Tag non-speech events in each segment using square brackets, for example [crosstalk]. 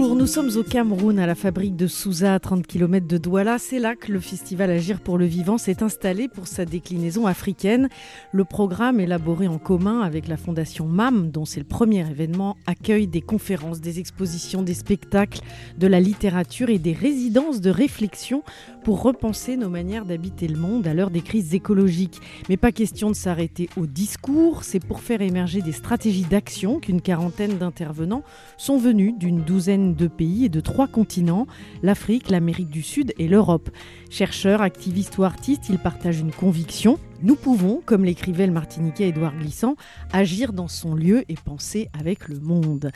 Bonjour, nous sommes au Cameroun, à la fabrique de Souza, à 30 km de Douala. C'est là que le festival Agir pour le vivant s'est installé pour sa déclinaison africaine. Le programme, élaboré en commun avec la fondation MAM, dont c'est le premier événement, accueille des conférences, des expositions, des spectacles, de la littérature et des résidences de réflexion pour repenser nos manières d'habiter le monde à l'heure des crises écologiques. Mais pas question de s'arrêter au discours, c'est pour faire émerger des stratégies d'action qu'une quarantaine d'intervenants sont venus d'une douzaine de pays et de trois continents, l'Afrique, l'Amérique du Sud et l'Europe. Chercheurs, activistes ou artistes, ils partagent une conviction. Nous pouvons, comme l'écrivait le Martiniquais Édouard Glissant, agir dans son lieu et penser avec le monde.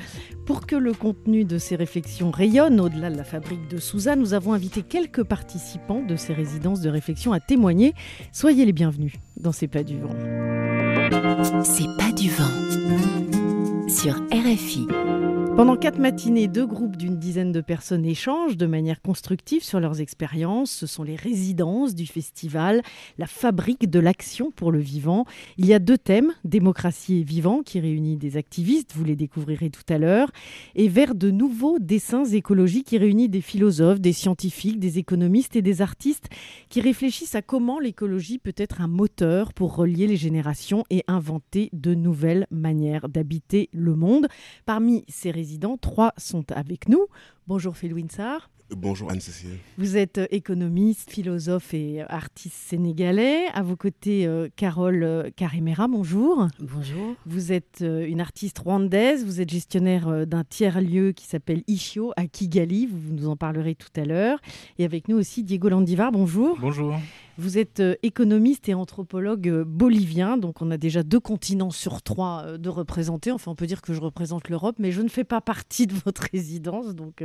Pour que le contenu de ces réflexions rayonne au-delà de la fabrique de Souza, nous avons invité quelques participants de ces résidences de réflexion à témoigner. Soyez les bienvenus dans C'est pas du vent. C'est pas du vent. Sur RFI. Pendant quatre matinées, deux groupes d'une dizaine de personnes échangent de manière constructive sur leurs expériences. Ce sont les résidences du festival, la fabrique de l'action pour le vivant. Il y a deux thèmes, démocratie et vivant, qui réunit des activistes, vous les découvrirez tout à l'heure, et vers de nouveaux dessins écologiques qui réunit des philosophes, des scientifiques, des économistes et des artistes qui réfléchissent à comment l'écologie peut être un moteur pour relier les générations et inventer de nouvelles manières d'habiter le monde. Parmi ces résidents, trois sont avec nous. Bonjour Phil Winsar. Bonjour Anne-Cécile. Vous êtes euh, économiste, philosophe et euh, artiste sénégalais. À vos côtés, euh, Carole Karimera, bonjour. Bonjour. Vous êtes une artiste rwandaise, vous êtes gestionnaire d'un tiers-lieu qui s'appelle Ishio à Kigali, vous nous en parlerez tout à l'heure. Et avec nous aussi Diego Landivar, bonjour. Bonjour. Vous êtes économiste et anthropologue bolivien, donc on a déjà deux continents sur trois de représenter. Enfin, on peut dire que je représente l'Europe, mais je ne fais pas partie de votre [laughs] résidence. Donc,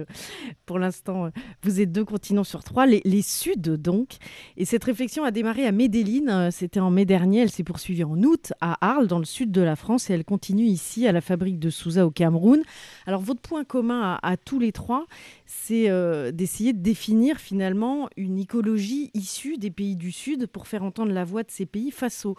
pour l'instant, vous êtes deux continents sur trois, les, Suds donc. Et cette réflexion a démarré à Medellin, c'était en mai dernier, elle s'est poursuivie en août à Arles, dans le sud de la France, et elle continue ici à la fabrique de Souza au Cameroun. Alors, votre point commun à, tous les trois, c'est euh, d'essayer de définir finalement une écologie issue des pays du Sud pour faire entendre la voix de ces pays face au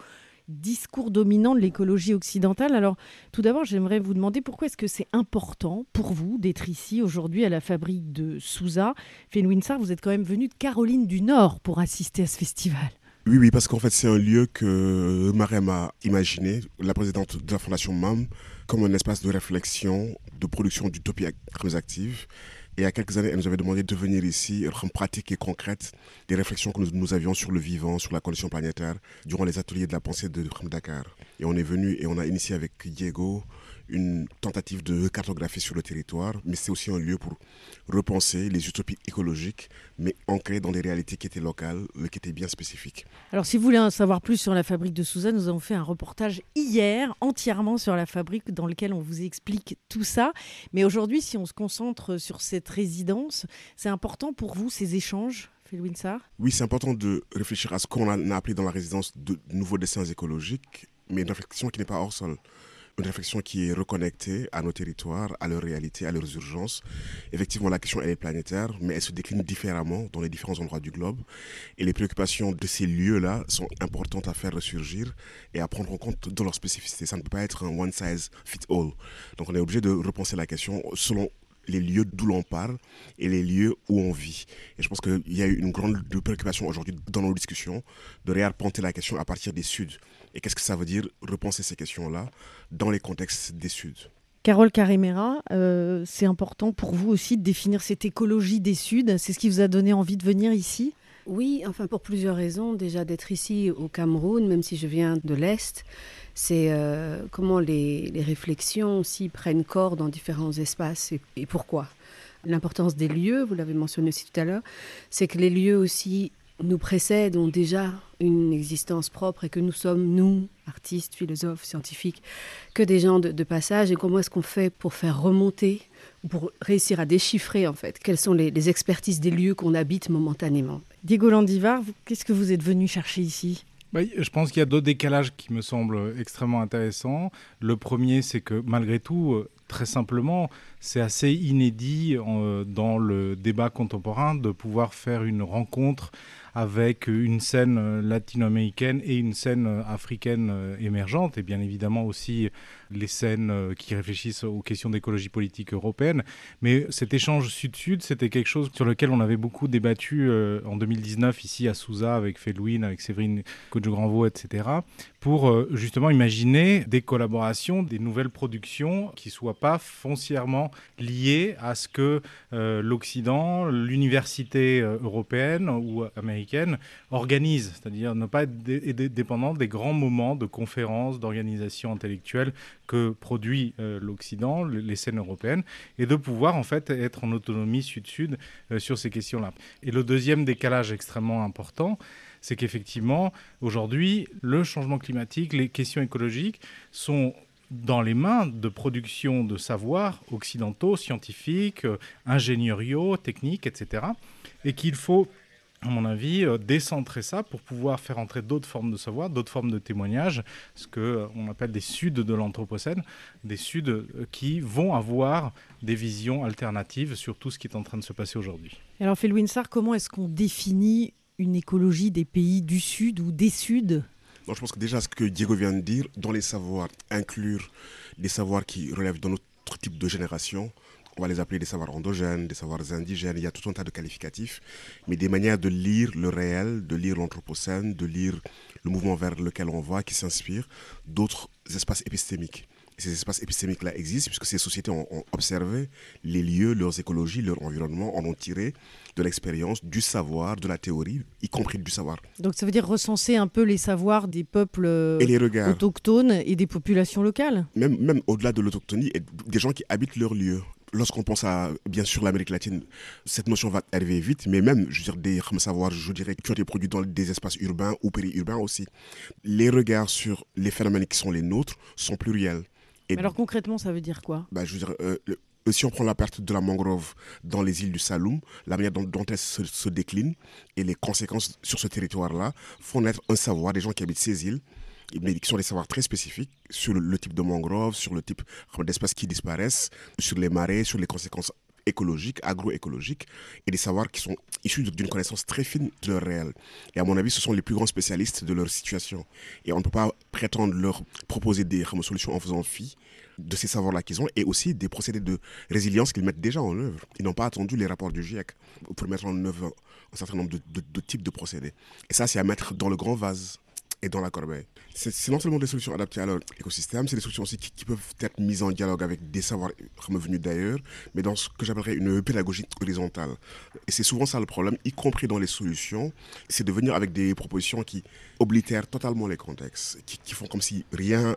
discours dominant de l'écologie occidentale. Alors, tout d'abord, j'aimerais vous demander pourquoi est-ce que c'est important pour vous d'être ici aujourd'hui à la fabrique de Souza. Fenwinsar, vous êtes quand même venu de Caroline du Nord pour assister à ce festival. Oui, oui, parce qu'en fait, c'est un lieu que Marem a imaginé, la présidente de la Fondation MAM, comme un espace de réflexion, de production d'utopie active. Il y a quelques années, elle nous avait demandé de venir ici rendre pratique et concrète des réflexions que nous, nous, avions sur le vivant, sur la condition planétaire, durant les ateliers de la pensée de Dakar. Et on est venu et on a initié avec Diego une tentative de cartographie sur le territoire, mais c'est aussi un lieu pour repenser les utopies écologiques, mais ancrées dans des réalités qui étaient locales, qui étaient bien spécifiques. Alors si vous voulez en savoir plus sur la fabrique de Souza, nous avons fait un reportage hier entièrement sur la fabrique dans lequel on vous explique tout ça. Mais aujourd'hui, si on se concentre sur cette résidence, c'est important pour vous ces échanges oui, c'est important de réfléchir à ce qu'on a appelé dans la résidence de nouveaux dessins écologiques, mais une réflexion qui n'est pas hors sol une réflexion qui est reconnectée à nos territoires, à leurs réalités, à leurs urgences. Effectivement, la question elle est planétaire, mais elle se décline différemment dans les différents endroits du globe. Et les préoccupations de ces lieux-là sont importantes à faire ressurgir et à prendre en compte dans leur spécificité. Ça ne peut pas être un one size fit all. Donc on est obligé de repenser la question selon les lieux d'où l'on parle et les lieux où on vit. Et je pense qu'il y a eu une grande préoccupation aujourd'hui dans nos discussions de réarpenter la question à partir des Suds. Et qu'est-ce que ça veut dire repenser ces questions-là dans les contextes des Suds? Carole Carimera, euh, c'est important pour vous aussi de définir cette écologie des Suds. C'est ce qui vous a donné envie de venir ici? Oui, enfin pour plusieurs raisons. Déjà d'être ici au Cameroun, même si je viens de l'Est, c'est euh, comment les, réflexions aussi prennent corps dans différents espaces et, pourquoi. L'importance des lieux, vous l'avez mentionné aussi tout à l'heure, c'est que les lieux aussi nous précèdent, ont déjà une existence propre et que nous sommes, nous, artistes, philosophes, scientifiques, que des gens de, passage. Et comment est-ce qu'on fait pour faire remonter, pour réussir à déchiffrer, en fait, quelles sont les expertises des lieux qu'on habite momentanément? Diego Landivar, qu'est-ce que vous êtes venu chercher ici? Bah, je pense qu'il y a d'autres décalages qui me semblent extrêmement intéressants. Le premier, c'est que malgré tout, euh, très simplement, c'est assez inédit euh, dans le débat contemporain de pouvoir faire une rencontre avec une scène euh, latino-américaine et une scène euh, africaine euh, émergente, et bien évidemment aussi les scènes qui réfléchissent aux questions d'écologie politique européenne. Mais cet échange sud-sud, c'était quelque chose sur lequel on avait beaucoup débattu en 2019 ici à Souza avec Felouine, avec Séverine Coach-Granvaux, etc., pour justement imaginer des collaborations, des nouvelles productions qui ne soient pas foncièrement liées à ce que l'Occident, l'université européenne ou américaine, organise, c'est-à-dire ne pas être dépendant des grands moments de conférences, d'organisation intellectuelle que produit euh, l'Occident, les scènes européennes, et de pouvoir en fait être en autonomie sud-sud euh, sur ces questions-là. Et le deuxième décalage extrêmement important, c'est qu'effectivement, aujourd'hui, le changement climatique, les questions écologiques sont dans les mains de production de savoirs occidentaux, scientifiques, euh, ingénieriaux, techniques, etc. Et qu'il faut à mon avis, euh, décentrer ça pour pouvoir faire entrer d'autres formes de savoir, d'autres formes de témoignages, ce qu'on euh, appelle des suds de l'Anthropocène, des suds euh, qui vont avoir des visions alternatives sur tout ce qui est en train de se passer aujourd'hui. Alors, Félouine Sarr, comment est-ce qu'on définit une écologie des pays du Sud ou des Suds? Je pense que déjà ce que Diego vient de dire, dans les savoirs, inclure des savoirs qui relèvent d'un autre type de génération, on va les appeler des savoirs endogènes, des savoirs indigènes, il y a tout un tas de qualificatifs, mais des manières de lire le réel, de lire l'anthropocène, de lire le mouvement vers lequel on va, qui s'inspire d'autres espaces épistémiques. Ces espaces épistémiques-là existent puisque ces sociétés ont, observé les lieux, leurs écologies, leur environnement, en ont tiré de l'expérience, du savoir, de la théorie, y compris du savoir. Donc ça veut dire recenser un peu les savoirs des peuples autochtones et des populations locales Même, même au-delà de l'autochtonie, des gens qui habitent leur lieu lorsqu'on pense à, bien sûr, l'Amérique latine, cette notion va arriver vite, mais même, je veux dire, des savoirs, je dirais, qui ont été produits dans des espaces urbains ou périurbains aussi. Les regards sur les phénomènes qui sont les nôtres sont pluriels. Et alors concrètement, ça veut dire quoi? Bah, Je veux dire, euh, si on prend la perte de la mangrove dans les îles du Saloum, la manière dont, dont elle se, se, décline et les conséquences sur ce territoire-là font naître un savoir des gens qui habitent ces îles mais qui sont des savoirs très spécifiques sur le, type de mangrove, sur le type d'espèces qui disparaissent, sur les marées, sur les conséquences écologiques, agroécologiques, et des savoirs qui sont issus d'une connaissance très fine de leur réel. Et à mon avis, ce sont les plus grands spécialistes de leur situation. Et on ne peut pas prétendre leur proposer des solutions en faisant fi de ces savoirs-là qu'ils ont et aussi des procédés de résilience qu'ils mettent déjà en œuvre. Ils n'ont pas attendu les rapports du GIEC pour mettre en œuvre un certain nombre de, de types de procédés. Et ça, c'est à mettre dans le grand vase et dans la corbeille. C'est non seulement des solutions adaptées à leur écosystème, c'est des solutions aussi qui, peuvent être mises en dialogue avec des savoirs venus d'ailleurs, mais dans ce que j'appellerais une pédagogie horizontale. Et c'est souvent ça le problème, y compris dans les solutions, c'est de venir avec des propositions qui oblitèrent totalement les contextes, qui, font comme si rien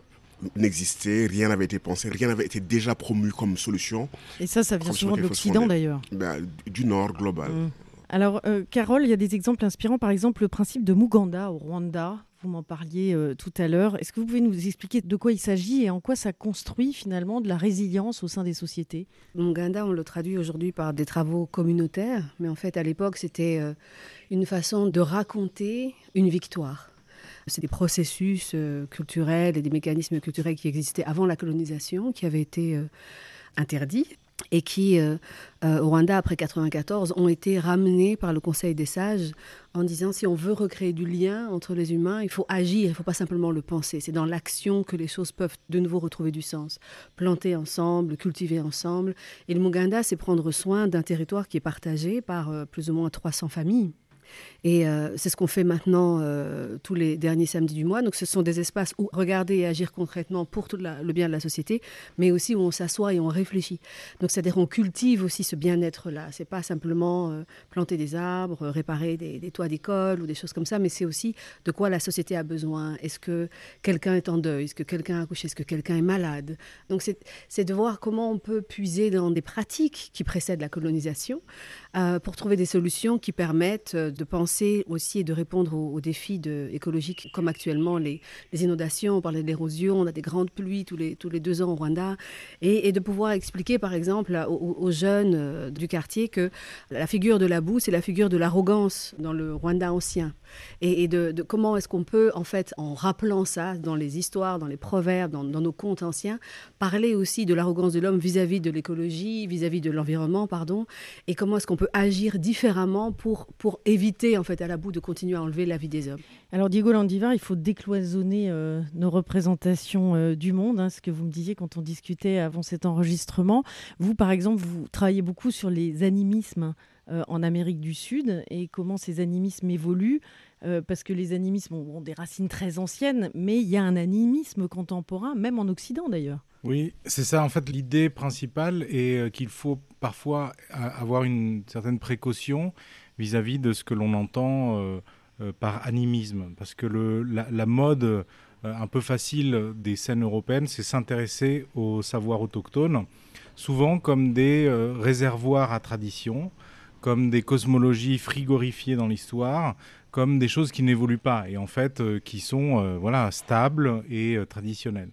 n'existait, rien n'avait été pensé, rien n'avait été déjà promu comme solution. Et ça, ça vient souvent de l'Occident d'ailleurs. Ben, du Nord global. Mmh. Alors, euh, Carole, il y a des exemples inspirants, par exemple le principe de Muganda au Rwanda, vous m'en parliez euh, tout à l'heure. Est-ce que vous pouvez nous expliquer de quoi il s'agit et en quoi ça construit finalement de la résilience au sein des sociétés? Munganda, on le traduit aujourd'hui par des travaux communautaires, mais en fait à l'époque c'était euh, une façon de raconter une victoire. C'est des processus culturels et des mécanismes culturels qui existaient avant la colonisation, qui avaient été interdits et qui, euh, euh, au Rwanda, après 1994, ont été ramenés par le Conseil des sages en disant si on veut recréer du lien entre les humains, il faut agir, il ne faut pas simplement le penser. C'est dans l'action que les choses peuvent de nouveau retrouver du sens. Planter ensemble, cultiver ensemble. Et le Muganda, c'est prendre soin d'un territoire qui est partagé par euh, plus ou moins 300 familles. Et euh, c'est ce qu'on fait maintenant euh, tous les derniers samedis du mois. Donc ce sont des espaces où regarder et agir concrètement pour le bien de la société, mais aussi où on s'assoit et on réfléchit. Donc c'est-à-dire on cultive aussi ce bien-être-là. C'est pas simplement euh, planter des arbres, réparer des, des toits d'école ou des choses comme ça, mais c'est aussi de quoi la société a besoin. Est-ce que quelqu'un est en deuil? Est-ce que quelqu'un a accouché? Est-ce que quelqu'un est malade? Donc c'est de voir comment on peut puiser dans des pratiques qui précèdent la colonisation pour trouver des solutions qui permettent de penser aussi et de répondre aux, défis écologiques comme actuellement les, inondations, on parlait de l'érosion, on a des grandes pluies tous les, tous les deux ans au Rwanda, et, de pouvoir expliquer par exemple aux, jeunes euh, du quartier que la figure de la boue, c'est la figure de l'arrogance dans le Rwanda ancien. Et, de, comment est-ce qu'on peut, en fait, en rappelant ça dans les histoires, dans les proverbes, dans, nos contes anciens, parler aussi de l'arrogance de l'homme vis-à-vis de l'écologie, vis-à-vis de l'environnement, pardon, et comment est-ce qu'on peut agir différemment pour, pour éviter, en fait, à la boue de continuer à enlever la vie des hommes. Alors, Diego Landivar, il faut décloisonner euh, nos représentations euh, du monde, hein, ce que vous me disiez quand on discutait avant cet enregistrement. Vous, par exemple, vous travaillez beaucoup sur les animismes. Euh, en Amérique du Sud et comment ces animismes évoluent. Parce que les animismes ont, des racines très anciennes, mais il y a un animisme contemporain, même en Occident d'ailleurs. Oui, c'est ça en fait l'idée principale est euh, qu'il faut parfois avoir une certaine précaution vis-à-vis de ce que l'on entend par animisme, parce que la, mode un peu facile des scènes européennes, c'est s'intéresser aux savoirs autochtones, souvent comme des réservoirs à tradition, comme des cosmologies frigorifiées dans l'histoire, comme des choses qui n'évoluent pas et en fait euh, qui sont euh, voilà stables et euh, traditionnelles.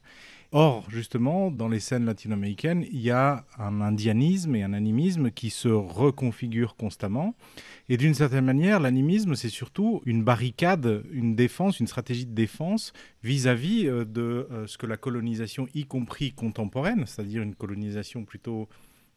Or, justement, dans les scènes latino-américaines, il y a un indianisme et un animisme qui se reconfigurent constamment. Et d'une certaine manière, l'animisme, c'est surtout une barricade, une défense, une stratégie de défense vis-à-vis de ce que la colonisation, y compris contemporaine, c'est-à-dire une colonisation plutôt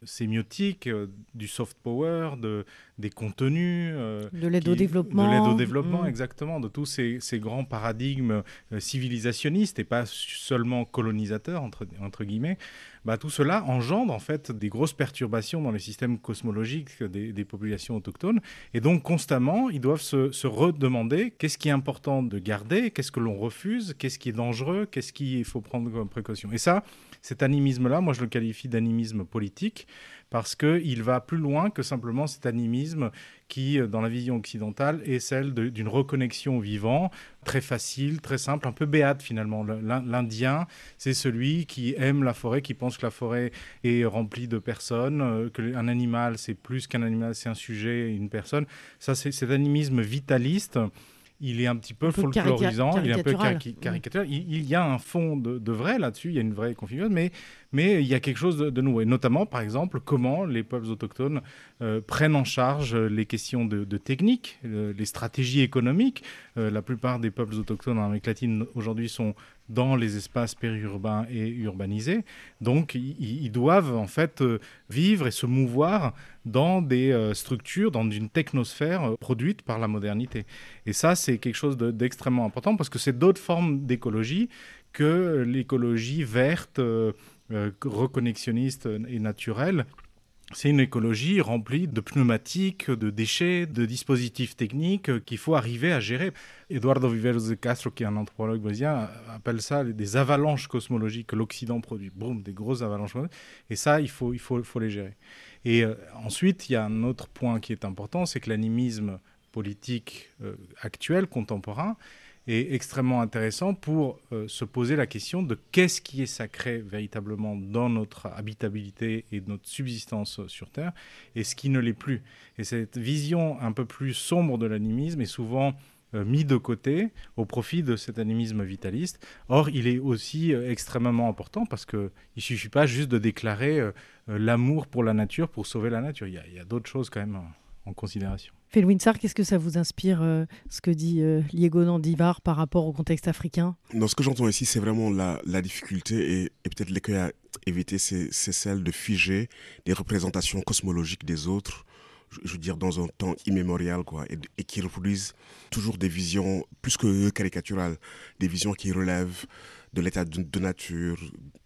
sémiotique, euh, du soft power, de, des contenus. Euh, de l'aide au développement. De l'aide au développement, mm. exactement, de tous ces, ces grands paradigmes euh, civilisationnistes et pas seulement colonisateurs, entre, entre guillemets. Bah, tout cela engendre en fait des grosses perturbations dans les systèmes cosmologiques des, des populations autochtones. Et donc constamment, ils doivent se, se redemander qu'est-ce qui est important de garder, qu'est-ce que l'on refuse, qu'est-ce qui est dangereux, qu'est-ce qu'il faut prendre comme précaution. Et ça, cet animisme-là, moi je le qualifie d'animisme politique parce qu'il va plus loin que simplement cet animisme qui, euh, dans la vision occidentale, est celle d'une reconnexion au vivant, très facile, très simple, un peu béate finalement. L'Indien, c'est celui qui aime la forêt, qui pense que la forêt est remplie de personnes, euh, qu'un animal, c'est plus qu'un animal, c'est un sujet, une personne. Ça, c'est cet animisme vitaliste il est un petit peu, folklorisant, il est un peu caricatural. Il, y a un fond de, vrai là-dessus, il y a une vraie configuration, mais, mais il y a quelque chose de, nouveau. Et notamment, par exemple, comment les peuples autochtones euh, prennent en charge les questions de, technique, euh, les stratégies économiques. Euh, la plupart des peuples autochtones en Amérique latine aujourd'hui sont dans les espaces périurbains et urbanisés. Donc, ils, doivent en fait vivre et se mouvoir dans des structures, dans une technosphère produite par la modernité. Et ça, c'est quelque chose d'extrêmement important parce que c'est d'autres formes d'écologie que l'écologie verte, euh, euh, reconnexionniste et naturelle. C'est une écologie remplie de pneumatiques, de déchets, de dispositifs techniques qu'il faut arriver à gérer. Eduardo Viveros de Castro, qui est un anthropologue brésilien, appelle ça des avalanches cosmologiques que l'Occident produit. Boum, des grosses avalanches. Et ça, il faut, il faut, faut les gérer. Et euh, ensuite, il y a un autre point qui est important, c'est que l'animisme politique euh, actuel, contemporain, est extrêmement intéressant pour euh, se poser la question de qu'est-ce qui est sacré véritablement dans notre habitabilité et notre subsistance sur Terre et ce qui ne l'est plus. Et cette vision un peu plus sombre de l'animisme est souvent euh, mis de côté au profit de cet animisme vitaliste. Or, il est aussi extrêmement important parce qu'il ne suffit pas juste de déclarer l'amour pour la nature pour sauver la nature. Il y a, a d'autres choses quand même en considération. Felwinsar, qu'est-ce que ça vous inspire, euh, ce que dit euh, Liego Nandivar par rapport au contexte africain? Non, ce que j'entends ici, c'est vraiment la, difficulté et, peut-être l'écueil à éviter, c'est celle de figer des représentations cosmologiques des autres, je, veux dire, dans un temps immémorial, quoi, et, qui reproduisent toujours des visions plus que caricaturales, des visions qui relèvent de l'état de, de, nature,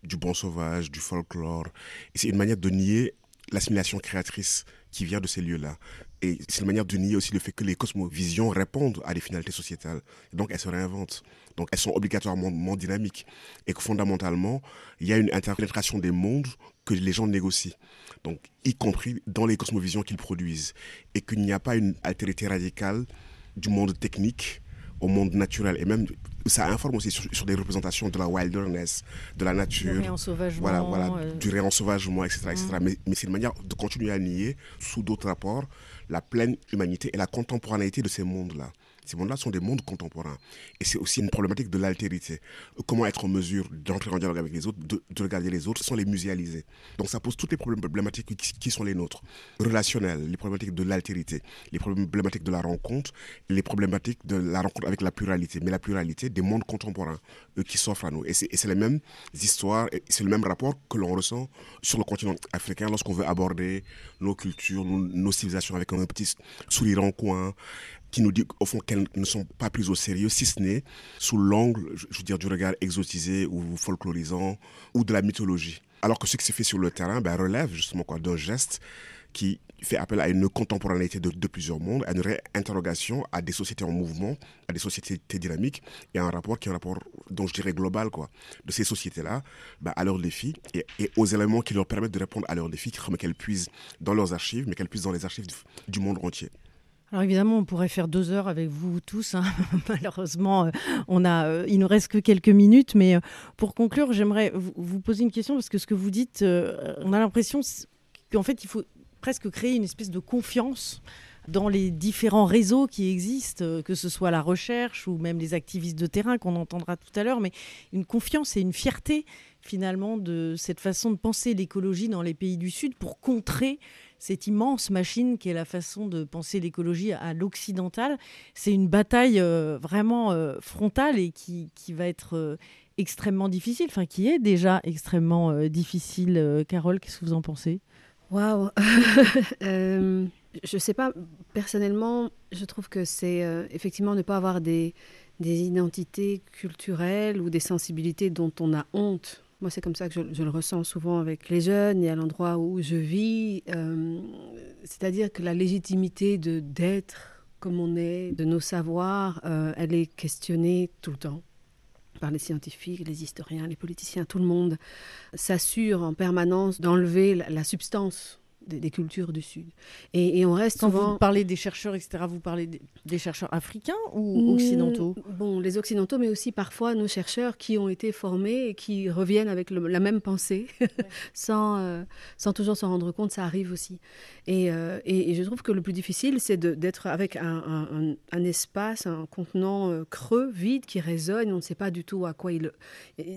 du bon sauvage, du folklore. Et c'est une manière de nier l'assimilation créatrice qui vient de ces lieux-là. Et c'est une manière de nier aussi le fait que les cosmovisions répondent à des finalités sociétales. donc elles se réinventent. Donc elles sont obligatoirement dynamiques. Et que fondamentalement, il y a une interprétation des mondes que les gens négocient. Donc y compris dans les cosmovisions qu'ils produisent. Et qu'il n'y a pas une altérité radicale du monde technique au monde naturel. Et même ça informe aussi sur, des représentations de la wilderness, de la nature. Du réensauvagement. Voilà, voilà, euh. du réensauvagement, etc. etc. Mm. Mais, mais c'est une manière de continuer à nier, sous d'autres rapports, la pleine humanité et la contemporanéité de ces mondes-là. Ces mondes-là sont des mondes contemporains. Et c'est aussi une problématique de l'altérité. Comment être en mesure d'entrer en dialogue avec les autres, de, regarder les autres, sans les muséaliser. Donc ça pose toutes les problématiques qui, sont les nôtres. Relationnelles, les problématiques de l'altérité, les problématiques de la rencontre, les problématiques de la rencontre avec la pluralité. Mais la pluralité des mondes contemporains qui s'offrent à nous. Et c'est les mêmes histoires, c'est le même rapport que l'on ressent sur le continent africain lorsqu'on veut aborder nos cultures, nos, nos civilisations avec un petit sourire en coin, qui nous dit au fond qu'elles ne sont pas prises au sérieux, si ce n'est sous l'angle, je veux dire, du regard exotisé ou folklorisant ou de la mythologie. Alors que ce qui se fait sur le terrain ben, relève justement quoi d'un geste qui fait appel à une contemporanéité de, plusieurs mondes, à une réinterrogation à des sociétés en mouvement, à des sociétés dynamiques, et à un rapport qui est un rapport, dont je dirais global, quoi, de ces sociétés-là, ben, à leurs défis, et, aux éléments qui leur permettent de répondre à leurs défis, qu'elles puisent dans leurs archives, mais qu'elles puisent dans les archives du monde entier. Alors évidemment, on pourrait faire deux heures avec vous tous. Hein. [laughs] Malheureusement, euh, on a, euh, il nous reste que quelques minutes. Mais euh, pour conclure, j'aimerais vous poser une question parce que ce que vous dites, on a l'impression qu'en fait, il faut presque créer une espèce de confiance dans les différents réseaux qui existent, que ce soit la recherche ou même les activistes de terrain qu'on entendra tout à l'heure, mais une confiance et une fierté finalement de cette façon de penser l'écologie dans les pays du Sud pour contrer cette immense machine qui est la façon de penser l'écologie à l'occidental. C'est une bataille euh, vraiment euh, frontale et qui, qui va être euh, extrêmement difficile, enfin qui est déjà extrêmement difficile. Carole, qu'est-ce que vous en pensez? Waouh [laughs] Je ne sais pas, personnellement, je trouve que c'est effectivement ne pas avoir des, des identités culturelles ou des sensibilités dont on a honte moi, c'est comme ça que je, le ressens souvent avec les jeunes et à l'endroit où je vis. Euh, c'est-à-dire que la légitimité de d'être comme on est, de nos savoirs, euh, elle est questionnée tout le temps par les scientifiques, les historiens, les politiciens, tout le monde s'assure en permanence d'enlever la substance des, cultures du Sud. Et, on reste Quand vous parlez des chercheurs, etc., vous parlez des, chercheurs africains ou occidentaux? Bon, les occidentaux, mais aussi parfois nos chercheurs qui ont été formés et qui reviennent avec la même pensée, [laughs] sans, euh, sans toujours s'en rendre compte, ça arrive aussi. Euh, et, et, je trouve que le plus difficile, c'est d'être avec un, un, espace, un contenant euh, creux, vide, qui résonne, on ne sait pas du tout à quoi il...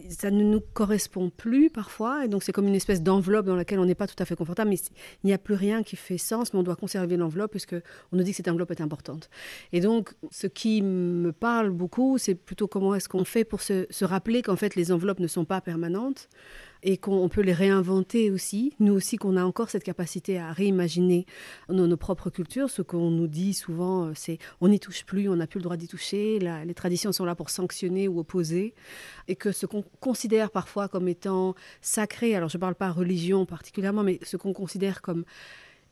Ça ne nous correspond plus parfois, et donc c'est comme une espèce d'enveloppe dans laquelle on n'est pas tout à fait confortable, mais il n'y a plus rien qui fait sens, mais on doit conserver l'enveloppe puisque on nous dit que cette enveloppe est importante. Et donc, ce qui me parle beaucoup, c'est plutôt comment est-ce qu'on fait pour se, rappeler qu'en fait les enveloppes ne sont pas permanentes et qu'on peut les réinventer aussi. Nous aussi, qu'on a encore cette capacité à réimaginer nos, propres cultures. Ce qu'on nous dit souvent, euh, c'est on n'y touche plus, on n'a plus le droit d'y toucher. les traditions sont là pour sanctionner ou opposer. Et que ce qu'on considère parfois comme étant sacré, alors je ne parle pas religion particulièrement, mais ce qu'on considère comme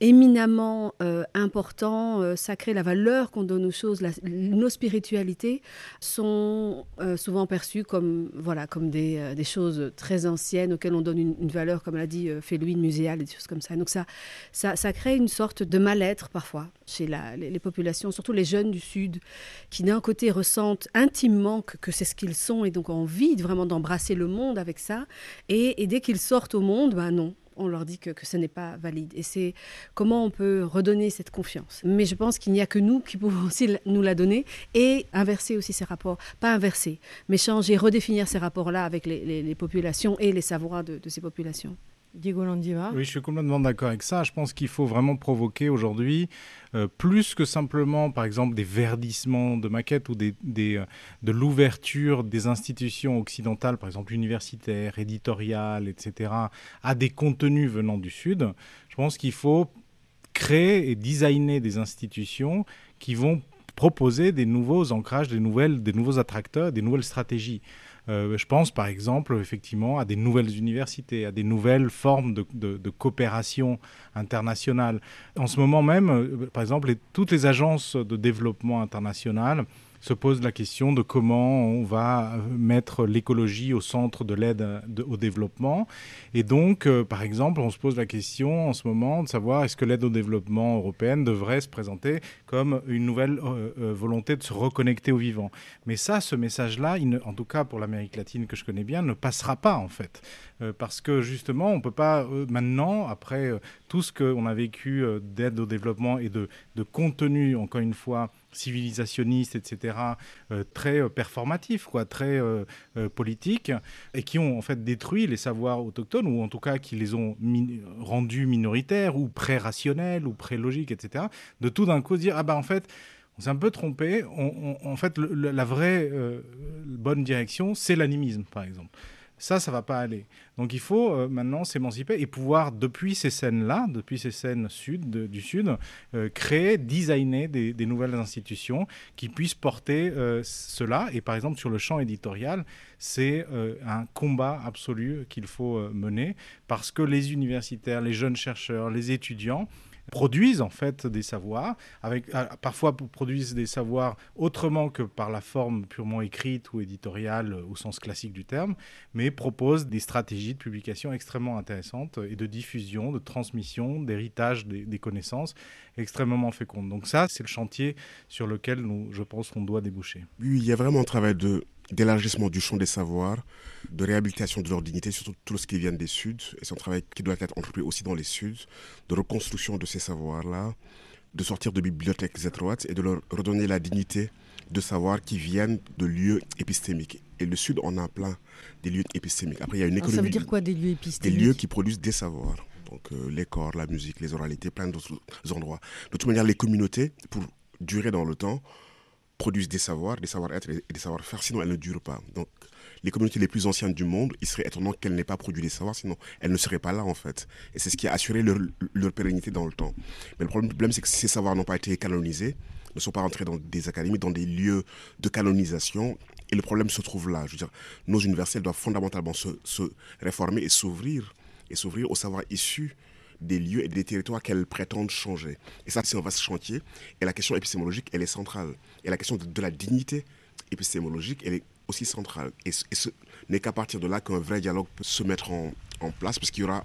éminemment euh, important, euh, sacré, la valeur qu'on donne aux choses, nos spiritualités sont euh, souvent perçues comme, voilà, comme des, des, choses très anciennes auxquelles on donne une, valeur, comme l'a dit Félouine, muséale, des choses comme ça. Donc ça, ça, ça crée une sorte de mal-être parfois chez la, les, populations, surtout les jeunes du Sud, qui d'un côté ressentent intimement que, c'est ce qu'ils sont et donc ont envie vraiment d'embrasser le monde avec ça, et, et dès qu'ils sortent au monde, ben non, on leur dit que, ce n'est pas valide. Et c'est comment on peut redonner cette confiance. Mais je pense qu'il n'y a que nous qui pouvons [laughs] aussi nous la donner et inverser aussi ces rapports. Pas inverser, mais changer, redéfinir ces rapports-là avec les, populations et les savoirs de ces populations. Oui, je suis complètement d'accord avec ça. Je pense qu'il faut vraiment provoquer aujourd'hui, euh, plus que simplement, par exemple, des verdissements de maquettes ou euh, de l'ouverture des institutions occidentales, par exemple universitaires, éditoriales, etc., à des contenus venant du Sud. Je pense qu'il faut créer et designer des institutions qui vont proposer des nouveaux ancrages, des, nouvelles, des nouveaux attracteurs, des nouvelles stratégies. Euh, je pense par exemple effectivement à des nouvelles universités, à des nouvelles formes de, coopération internationale. En ce moment même, euh, par exemple, toutes les agences de développement international se pose la question de comment on va mettre l'écologie au centre de l'aide au développement. Et donc, euh, par exemple, on se pose la question en ce moment de savoir est-ce que l'aide au développement européenne devrait se présenter comme une nouvelle euh, euh, volonté de se reconnecter au vivant. Mais ça, ce message-là, en tout cas pour l'Amérique latine que je connais bien, ne passera pas en fait. parce que justement, on ne peut pas maintenant, après tout ce qu'on a vécu d'aide au développement et de, contenu, encore une fois, civilisationniste, etc., euh, très euh, performatifs, quoi, très euh, politiques, et qui ont en fait détruit les savoirs autochtones, ou en tout cas qui les ont rendus minoritaires, ou pré-rationnels, ou pré-logiques, etc., de tout d'un coup dire, ah bah en fait, on s'est un peu trompé, en fait, la vraie bonne direction, c'est l'animisme, par exemple. Ça, ça va pas aller. Donc il faut euh, maintenant s'émanciper et pouvoir, depuis ces scènes-là, depuis ces scènes sud, du Sud, euh, créer, designer des, nouvelles institutions qui puissent porter euh, cela. Et par exemple, sur le champ éditorial, c'est un combat absolu qu'il faut mener parce que les universitaires, les jeunes chercheurs, les étudiants, produisent en fait des savoirs, avec, euh, parfois produisent des savoirs autrement que par la forme purement écrite ou éditoriale au sens classique du terme, mais proposent des stratégies de publication extrêmement intéressantes et de diffusion, de transmission, d'héritage des, connaissances extrêmement fécondes. Donc ça, c'est le chantier sur lequel nous, je pense qu'on doit déboucher. Oui, il y a vraiment un travail de d'élargissement du champ des savoirs, de réhabilitation de leur dignité, surtout tout ce qui vient des Suds, et c'est un travail qui doit être entrepris aussi dans les Suds, de reconstruction de ces savoirs-là, de sortir de bibliothèques étroites et de leur redonner la dignité de savoirs qui viennent de lieux épistémiques. Et le Sud en a plein des lieux épistémiques. Après, il y a une économie. ça veut dire quoi des lieux épistémiques Des lieux qui produisent des savoirs. Donc euh, les corps, la musique, les oralités, plein d'autres endroits. De toute manière, les communautés, pour durer dans le temps, produisent des savoirs, des savoir-être et des savoir-faire, sinon elles ne durent pas. Donc, les communautés les plus anciennes du monde, il serait étonnant qu'elles n'aient pas produit des savoirs, sinon elles ne seraient pas là en fait. Et c'est ce qui a assuré leur, pérennité dans le temps. Mais le problème, c'est que ces savoirs n'ont pas été canonisés, ne sont pas entrés dans des académies, dans des lieux de canonisation. Et le problème se trouve là. Je veux dire, nos universités doivent fondamentalement se, se réformer et s'ouvrir, et s'ouvrir aux savoirs issus des lieux et des territoires qu'elles prétendent changer. Et ça, c'est un vaste chantier. Et la question épistémologique, elle est centrale. Et la question de, la dignité épistémologique, elle est aussi centrale. Et, ce n'est qu'à partir de là qu'un vrai dialogue peut se mettre en, place, parce qu'il y aura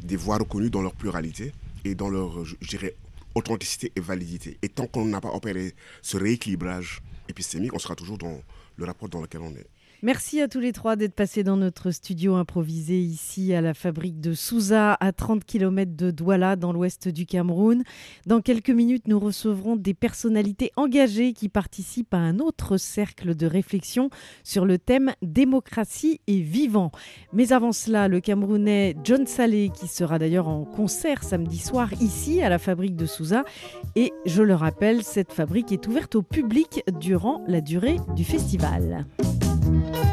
des voix reconnues dans leur pluralité et dans leur, je dirais, authenticité et validité. Et tant qu'on n'a pas opéré ce rééquilibrage épistémique, on sera toujours dans le rapport dans lequel on est. Merci à tous les trois d'être passés dans notre studio improvisé ici à la fabrique de Souza, à 30 km de Douala, dans l'ouest du Cameroun. Dans quelques minutes, nous recevrons des personnalités engagées qui participent à un autre cercle de réflexion sur le thème démocratie et vivant. Mais avant cela, le Camerounais John Salé, qui sera d'ailleurs en concert samedi soir ici à la fabrique de Souza. Et je le rappelle, cette fabrique est ouverte au public durant la durée du festival. thank you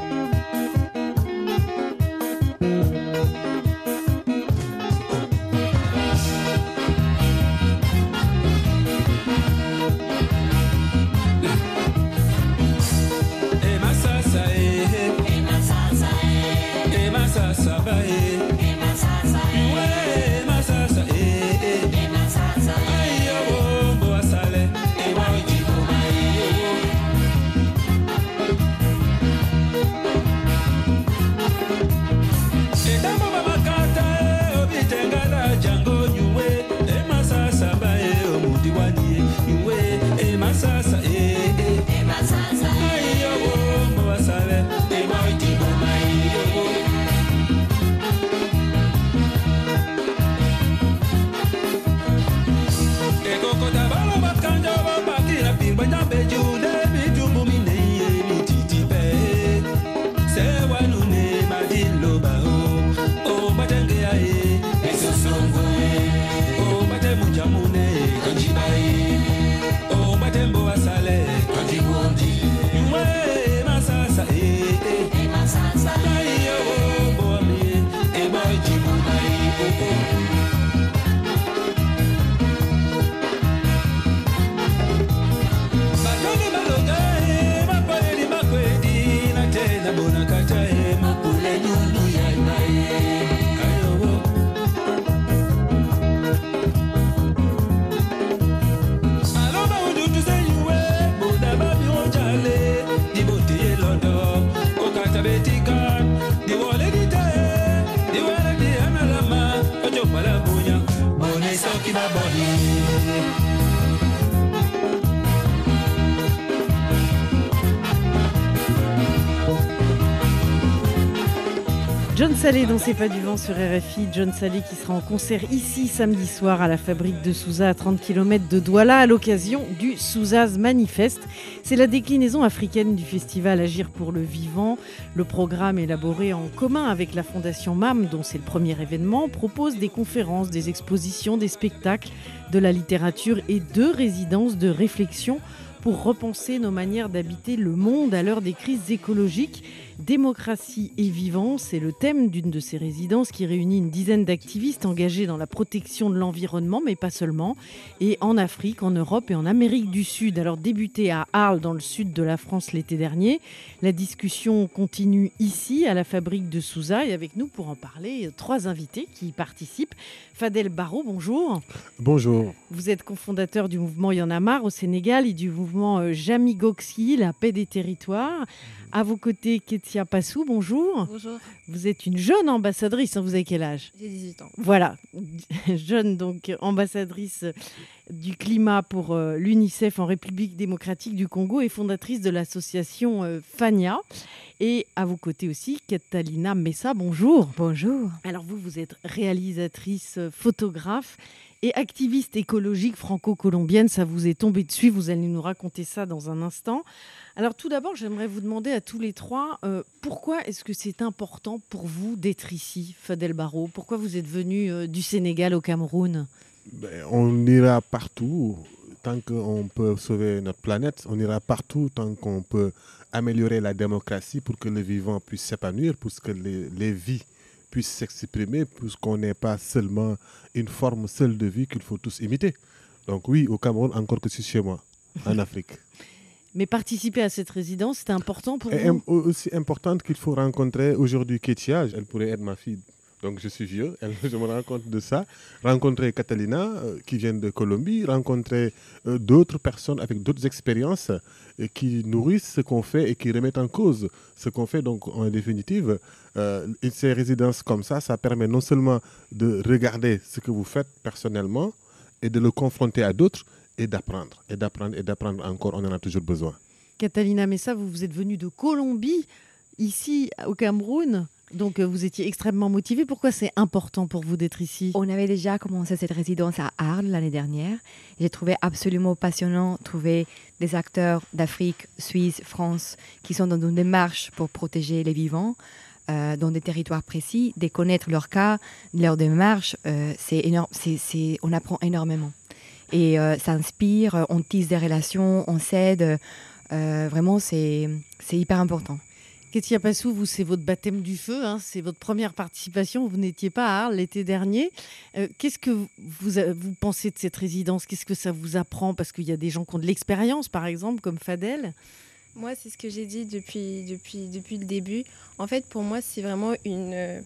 John Salé dans C'est pas du vent sur RFI. John Salé qui sera en concert ici samedi soir à la fabrique de Souza à 30 km de Douala à l'occasion du Souzaz Manifest. C'est la déclinaison africaine du festival Agir pour le vivant. Le programme élaboré en commun avec la fondation MAM dont c'est le premier événement propose des conférences, des expositions, des spectacles, de la littérature et deux résidences de réflexion pour repenser nos manières d'habiter le monde à l'heure des crises écologiques. Démocratie et vivance, c'est le thème d'une de ces résidences qui réunit une dizaine d'activistes engagés dans la protection de l'environnement, mais pas seulement, et en Afrique, en Europe et en Amérique du Sud. Alors débuté à Arles, dans le sud de la France l'été dernier, la discussion continue ici, à la fabrique de Souza, et avec nous pour en parler, trois invités qui y participent. Fadel Barraud, bonjour. Bonjour. Vous êtes cofondateur du mouvement Y en a marre au Sénégal et du mouvement euh, Jami Goxi, la paix des territoires. À vos côtés, Ketia Passou, bonjour. Bonjour. Vous êtes une jeune ambassadrice, hein, vous avez quel âge? J'ai 18 ans. Voilà, [laughs] jeune donc ambassadrice du climat pour euh, l'UNICEF en République démocratique du Congo et fondatrice de l'association euh, FANIA. Et à vos côtés aussi, Catalina Messa, bonjour. Bonjour. Alors vous, vous êtes réalisatrice, euh, photographe et activiste écologique franco-colombienne. Ça vous est tombé dessus, vous allez nous raconter ça dans un instant. Alors tout d'abord, j'aimerais vous demander à tous les trois, euh, pourquoi est-ce que c'est important pour vous d'être ici, Fadel Barraud Pourquoi vous êtes venu euh, du Sénégal au Cameroun? Ben, On ira partout tant qu'on peut sauver notre planète. On ira partout tant qu'on peut améliorer la démocratie pour que le vivant puisse s'épanouir, pour que les, les vies puissent s'exprimer, puisqu'on n'est pas seulement une forme seule de vie qu'il faut tous imiter. Donc oui, au Cameroun, encore que c'est chez moi, en [laughs] Afrique. Mais participer à cette résidence, c'est important pour Et vous? aussi importante qu'il faut rencontrer aujourd'hui Ketia, elle pourrait être ma fille. Donc je suis vieux, [laughs] je me rends compte de ça. Rencontrer Catalina, euh, qui vient de Colombie, rencontrer euh, d'autres personnes avec d'autres expériences euh, qui nourrissent ce qu'on fait et qui remettent en cause ce qu'on fait. Donc en définitive, euh, ces résidences comme ça, ça permet non seulement de regarder ce que vous faites personnellement et de le confronter à d'autres et d'apprendre, et d'apprendre, et d'apprendre encore, on en a toujours besoin. Catalina Messa, vous, vous êtes venue de Colombie, ici au Cameroun. Donc euh, vous étiez extrêmement motivée. Pourquoi c'est important pour vous d'être ici? On avait déjà commencé cette résidence à Arles l'année dernière. J'ai trouvé absolument passionnant trouver des acteurs d'Afrique, Suisse, France qui sont dans une démarche pour protéger les vivants euh, dans des territoires précis, de connaître leur cas, leur démarche. euh, c'est énorme, on apprend énormément. Et ça inspire, on tisse des relations, on s'aide. vraiment, c'est hyper important. Ketia Passou, vous, c'est votre baptême du feu, hein, c'est votre première participation. Vous n'étiez pas à Arles l'été dernier. Euh, Qu'est-ce que vous, pensez de cette résidence? Qu'est-ce que ça vous apprend? Parce qu'il y a des gens qui ont de l'expérience, par exemple, comme Fadel. Moi, c'est ce que j'ai dit depuis, le début. En fait, pour moi, c'est vraiment euh,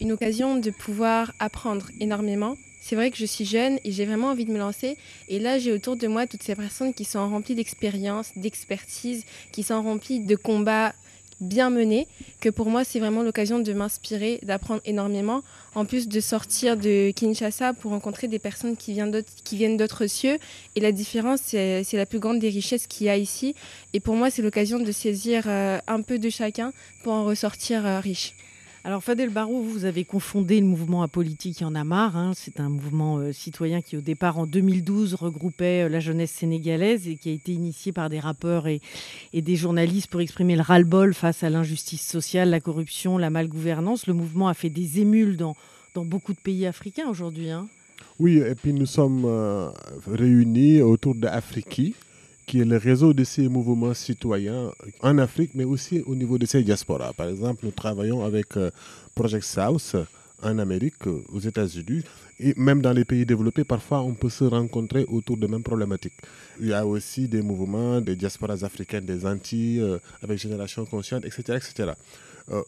une occasion de pouvoir apprendre énormément. C'est vrai que je suis jeune et j'ai vraiment envie de me lancer. Et là, j'ai autour de moi toutes ces personnes qui sont remplies d'expérience, d'expertise, qui sont remplies de combats bien menés, que pour moi, c'est vraiment l'occasion de m'inspirer, d'apprendre énormément. En plus de sortir de Kinshasa pour rencontrer des personnes qui viennent d'autres- cieux. Et la différence, c'est c'est la plus grande des richesses qu'il y a ici. Et pour moi, c'est l'occasion de saisir euh, un peu de chacun pour en ressortir euh, riche. Alors Fadel Barou, vous avez confondé le mouvement apolitique en a marre. hein. C'est un mouvement euh, citoyen qui au départ en 2012 regroupait euh, la jeunesse sénégalaise et qui a été initié par des rappeurs et, des journalistes pour exprimer le ras-le-bol face à l'injustice sociale, la corruption, la malgouvernance. Le mouvement a fait des émules dans, beaucoup de pays africains aujourd'hui. hein. Oui, et puis nous sommes euh, réunis autour de Afriki, qui est le réseau de ces mouvements citoyens en Afrique, mais aussi au niveau de ces diasporas. Par exemple, nous travaillons avec euh, Project South en Amérique, euh, aux États-Unis, et même dans les pays développés, parfois on peut se rencontrer autour de mêmes problématiques. Il y a aussi des mouvements des diasporas africaines des Antilles, euh, avec Génération Consciente, etc. etc. Euh,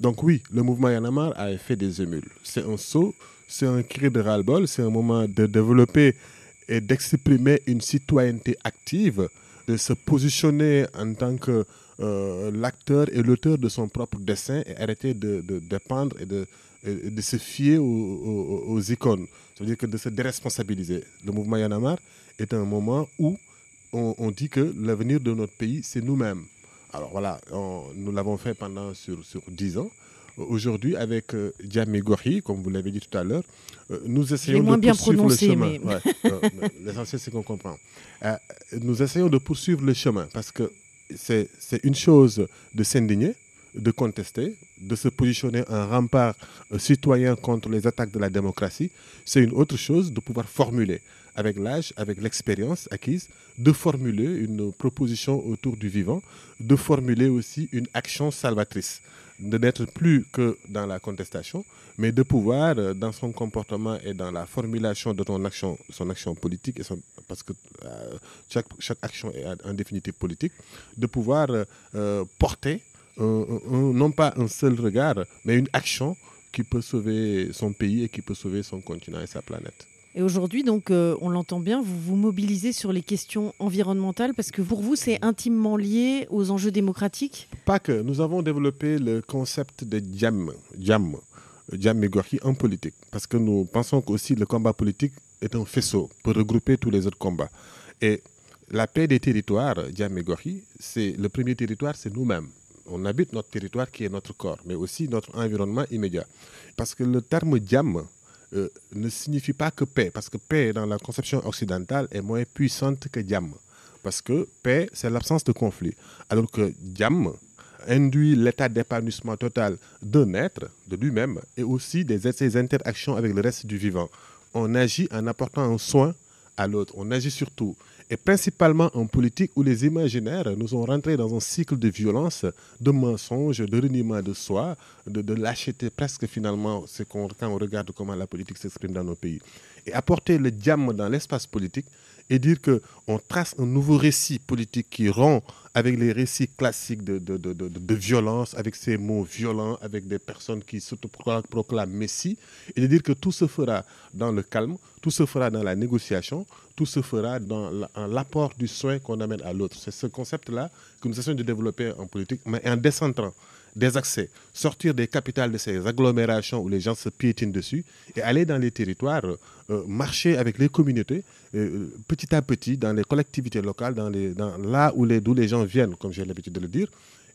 donc oui, le mouvement Yanamar a fait des émules. C'est un saut, c'est un cri de ras-le-bol, c'est un moment de développer et d'exprimer une citoyenneté active, de se positionner en tant que euh, l'acteur et l'auteur de son propre dessin et arrêter de, dépendre et de, se fier aux, aux- aux icônes. C'est-à-dire que de se déresponsabiliser. Le mouvement Yanamar est un moment où on, dit que l'avenir de notre pays, c'est nous-mêmes. Alors voilà, nous l'avons fait pendant sur, sur 10 ans. Aujourd'hui, avec euh, Diamé Gori, comme vous l'avez dit tout à l'heure, euh, nous essayons moins de bien poursuivre le chemin. mais- Ouais, euh, L'essentiel, c'est qu'on comprend. Euh, nous essayons de poursuivre le chemin parce que c'est c'est une chose de s'indigner, de contester, de se positionner en rempart euh, citoyen contre les attaques de la démocratie. C'est une autre chose de pouvoir formuler, avec l'âge, avec l'expérience acquise, de formuler une proposition autour du vivant, de formuler aussi une action salvatrice, de n'être plus que dans la contestation, mais de pouvoir, euh, dans son comportement et dans la formulation de action, son action politique, et son- parce que euh, chaque, chaque action est en définitive politique, de pouvoir euh, porter non pas un seul regard, mais une action qui peut sauver son pays et qui peut sauver son continent et sa planète. Et aujourd'hui, donc, euh, on l'entend bien, vous vous mobilisez sur les questions environnementales parce que pour vous, c'est intimement lié aux enjeux démocratiques? Pas que, nous avons développé le concept de jam, jam, jam Megorhi en politique, parce que nous pensons qu'aussi le combat politique est un faisceau pour regrouper tous les autres combats. Et la paix des territoires, jam Megorhi, c'est le premier territoire, c'est nous-mêmes. On habite notre territoire qui est notre corps, mais aussi notre environnement immédiat. Parce que le terme jam euh, ne signifie pas que paix, parce que paix dans la conception occidentale est moins puissante que jam. Parce que paix, c'est l'absence de conflit. Alors que jam induit l'état d'épanouissement total d'un être, de lui-même, et aussi des, ses interactions avec le reste du vivant. On agit en apportant un soin à l'autre. On agit surtout, et principalement en politique où les imaginaires nous ont rentrés dans un cycle de violence, de mensonges, de reniement de soi, de, lâcheté presque finalement, quand on regarde comment la politique s'exprime dans nos pays. Et apporter le diamant dans l'espace politique et dire qu'on trace un nouveau récit politique qui rompt avec les récits classiques de, de, de, violence, avec ces mots violents, avec des personnes qui s'autoproclament Messie, et de dire que tout se fera dans le calme, tout se fera dans la négociation, tout se fera dans l'apport du soin qu'on amène à l'autre. C'est ce concept-là que nous essayons de développer en politique, mais en décentrant des accès, sortir des capitales de ces agglomérations où les gens se piétinent dessus et aller dans les territoires, euh, marcher avec les communautés, euh, petit à petit, dans les collectivités locales, dans les, là où les, d'où les gens viennent, comme j'ai l'habitude de le dire,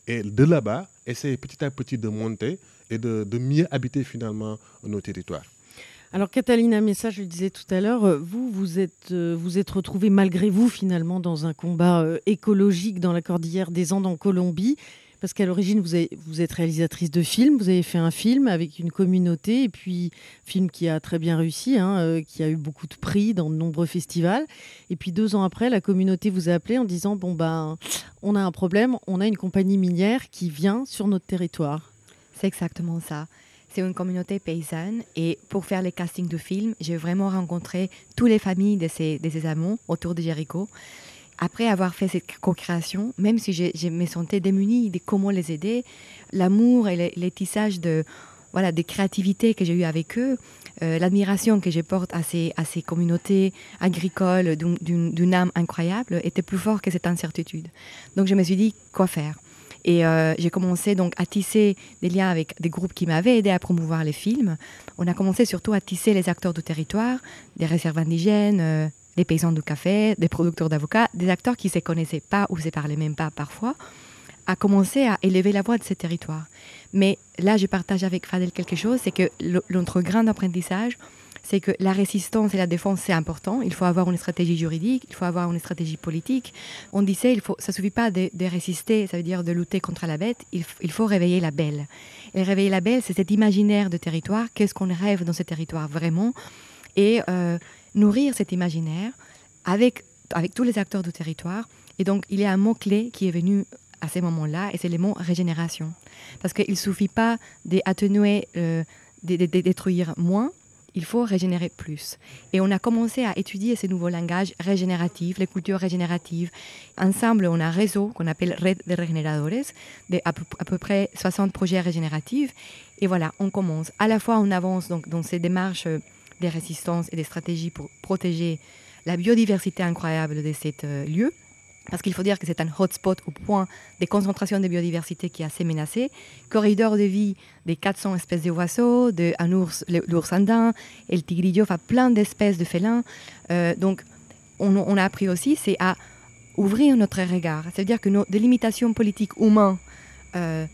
et de là-bas, essayer petit à petit de monter et de, mieux habiter finalement nos territoires. Alors Catalina Messa, je le disais tout à l'heure, euh, vous vous êtes vous êtes retrouvée malgré vous finalement dans un combat écologique dans la cordillère des Andes en Colombie. Parce qu'à l'origine, vous, êtes réalisatrice de films, vous avez fait un film avec une communauté, et puis film qui a très bien réussi, hein, euh, qui a eu beaucoup de prix dans de nombreux festivals. Et puis deux ans après, la communauté vous a appelé en disant, bon ben, on a un problème, on a une compagnie minière qui vient sur notre territoire. C'est exactement ça. C'est une communauté paysanne et pour faire les castings de films, j'ai vraiment rencontré toutes les familles de ces, de ces amants autour de Jéricho. Après avoir fait cette co-création, même si je, me sentais démunie de comment les aider, l'amour et les, tissages de, voilà, de créativité que j'ai eu avec eux, euh, l'admiration que je porte à ces, à ces communautés agricoles d'une âme incroyable était plus fort que cette incertitude. Donc je me suis dit, quoi faire? Et euh, j'ai commencé donc à tisser des liens avec des groupes qui m'avaient aidé à promouvoir les films. On a commencé surtout à tisser les acteurs du territoire, des réserves indigènes, euh, des paysans du café, des producteurs d'avocats, des acteurs qui ne se connaissaient pas ou ne se parlaient même pas parfois, à commencer à élever la voix de ces territoires. Mais là, je partage avec Fadel quelque chose, c'est que notre grand apprentissage, c'est que la résistance et la défense, c'est important. Il faut avoir une stratégie juridique, il faut avoir une stratégie politique. On disait, il faut, ça ne suffit pas de, résister, ça veut dire de lutter contre la bête, il faut réveiller la belle. Et réveiller la belle, c'est cet imaginaire de territoire, qu'est-ce qu'on rêve dans ce territoire vraiment, et euh, nourrir cet imaginaire avec, avec tous les acteurs du territoire. Et donc, il y a un mot-clé qui est venu à ces moments-là, et c'est le mot régénération. Parce qu'il ne suffit pas d'atténuer, euh, de, détruire moins, il faut régénérer plus. Et on a commencé à étudier ces nouveaux langages régénératifs, les cultures régénératives. Ensemble, on a un réseau qu'on appelle Red de Regeneradores, de à peu, à peu près 60 projets régénératifs. Et voilà, on commence. À la fois, on avance donc dans ces démarches euh, des résistances et des stratégies pour protéger la biodiversité incroyable de cet euh, lieu. Parce qu'il faut dire que c'est un hotspot au point de concentration de biodiversité qui est assez menacé. Corridor de vie des 400 espèces d'oiseaux, de un ours, l'ours andin, et le tigrillo, enfin plein d'espèces de félins. Euh, donc, on, on a appris aussi, c'est à ouvrir notre regard. C'est-à-dire que nos délimitations politiques humaines euh,